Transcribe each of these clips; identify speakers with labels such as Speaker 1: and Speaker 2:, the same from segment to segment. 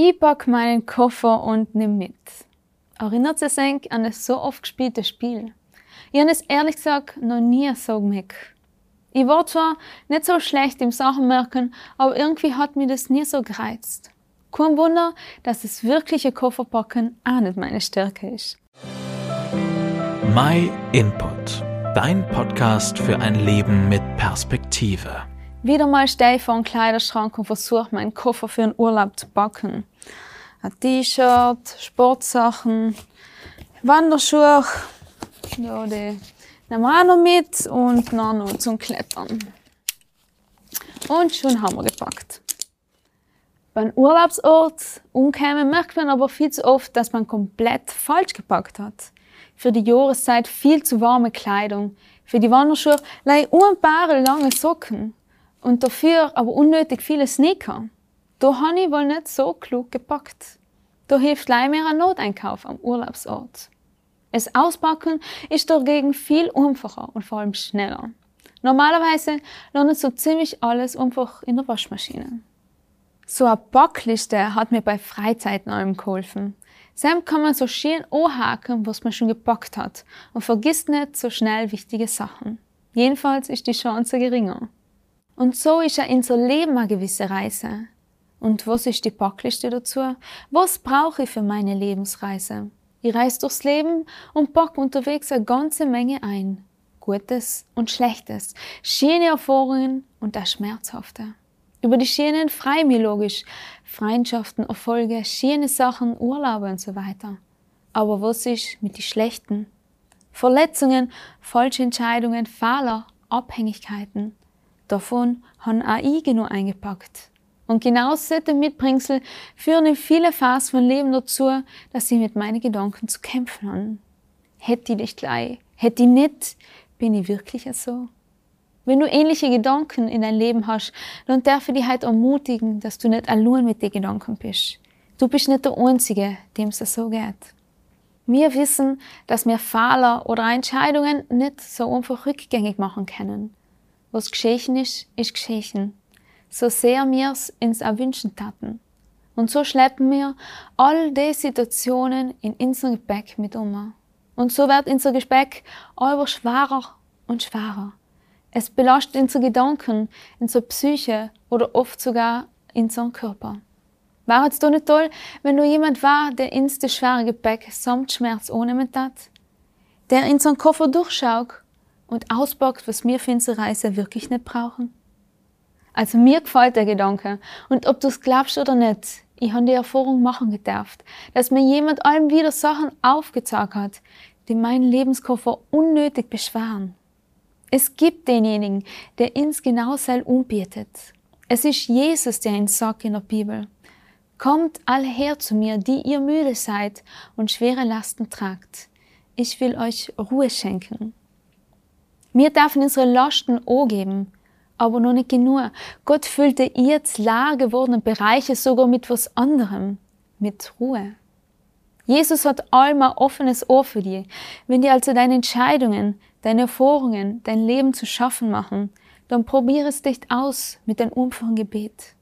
Speaker 1: Ich pack meinen Koffer und nimm mit. Erinnert es sich an das so oft gespielte Spiel? Ich habe es ehrlich gesagt noch nie so gemerkt. Ich war zwar nicht so schlecht im Sachenmerken, aber irgendwie hat mir das nie so gereizt. Kein Wunder, dass das wirkliche Kofferpacken auch nicht meine Stärke ist.
Speaker 2: My Input, dein Podcast für ein Leben mit Perspektive.
Speaker 1: Wieder mal stehe ich vor einem Kleiderschrank und versuche meinen Koffer für einen Urlaub zu packen. Ein T-Shirt, Sportsachen, Wanderschuhe, ja, die nehmen wir auch noch mit und dann noch zum Klettern. Und schon haben wir gepackt. Beim Urlaubsort umkämen merkt man aber viel zu oft, dass man komplett falsch gepackt hat. Für die Jahreszeit viel zu warme Kleidung, für die Wanderschuhe leider unbare lange Socken und dafür aber unnötig viele Sneaker. Da habe ich wohl nicht so klug gepackt. Da hilft leider mehr ein Noteinkauf am Urlaubsort. Es Auspacken ist dagegen viel einfacher und vor allem schneller. Normalerweise landet so ziemlich alles einfach in der Waschmaschine. So eine Packliste hat mir bei Freizeiten allem geholfen. Sam kann man so schön anhaken, was man schon gepackt hat und vergisst nicht so schnell wichtige Sachen. Jedenfalls ist die Chance geringer. Und so ist ja unser Leben eine gewisse Reise. Und was ist die Packliste dazu? Was brauche ich für meine Lebensreise? Ich reise durchs Leben und packe unterwegs eine ganze Menge ein. Gutes und Schlechtes, schöne Erfahrungen und auch schmerzhafte. Über die schönen freue mir logisch. Freundschaften, Erfolge, schöne Sachen, Urlaube und so weiter. Aber was ist mit den schlechten? Verletzungen, falsche Entscheidungen, Fehler, Abhängigkeiten. Davon haben auch ich genug eingepackt. Und genau solche Mitbringsel führen in viele Phasen von Leben dazu, dass ich mit meinen Gedanken zu kämpfen habe. Hätte ich dich gleich? Hätte ich nicht? Bin ich wirklich so? Wenn du ähnliche Gedanken in dein Leben hast, dann darf ich dich heute ermutigen, dass du nicht allein mit den Gedanken bist. Du bist nicht der Einzige, dem es so geht. Wir wissen, dass wir Fehler oder Entscheidungen nicht so einfach rückgängig machen können. Was geschehen ist, ist geschehen so sehr mir's ins Erwünschen taten. Und so schleppen wir all die Situationen in unser Gepäck mit um. Und so wird unser Gepäck aber schwerer und schwerer. Es belastet unsere Gedanken, unsere Psyche oder oft sogar unseren Körper. War es doch nicht toll, wenn du jemand war, der ins das schwere Gepäck samt Schmerz ohne hat? Der in seinen Koffer durchschaut und auspackt, was wir für unsere Reise wirklich nicht brauchen? Also mir gefällt der Gedanke. Und ob du es glaubst oder nicht, ich habe die Erfahrung machen gedarft, dass mir jemand allem wieder Sachen aufgezeigt hat, die meinen Lebenskoffer unnötig beschweren. Es gibt denjenigen, der ins genau sein umbietet. Es ist Jesus, der ihn sagt in der Bibel. Kommt alle her zu mir, die ihr müde seid und schwere Lasten tragt. Ich will euch Ruhe schenken. Wir dürfen unsere Lasten geben aber noch nicht genug. Gott füllte jetzt leer gewordene Bereiche sogar mit was anderem, mit Ruhe. Jesus hat allem ein offenes Ohr für dich. Wenn dir also deine Entscheidungen, deine Erfahrungen, dein Leben zu schaffen machen, dann probiere es dich aus mit deinem einfachen Gebet.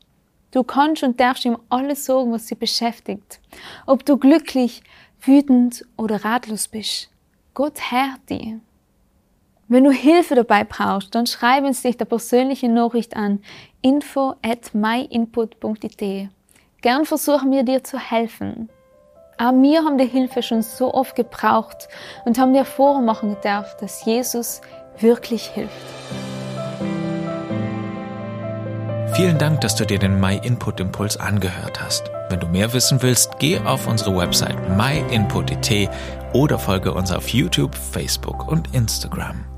Speaker 1: Du kannst und darfst ihm alles sagen, was dich beschäftigt. Ob du glücklich, wütend oder ratlos bist. Gott hört dich. Wenn du Hilfe dabei brauchst, dann schreib uns dich der persönliche Nachricht an info at myinput.it. Gern versuchen wir dir zu helfen. Auch wir haben die Hilfe schon so oft gebraucht und haben dir vormachen gedacht, dass Jesus wirklich hilft.
Speaker 2: Vielen Dank, dass du dir den My Input Impuls angehört hast. Wenn du mehr wissen willst, geh auf unsere Website myinput.it oder folge uns auf YouTube, Facebook und Instagram.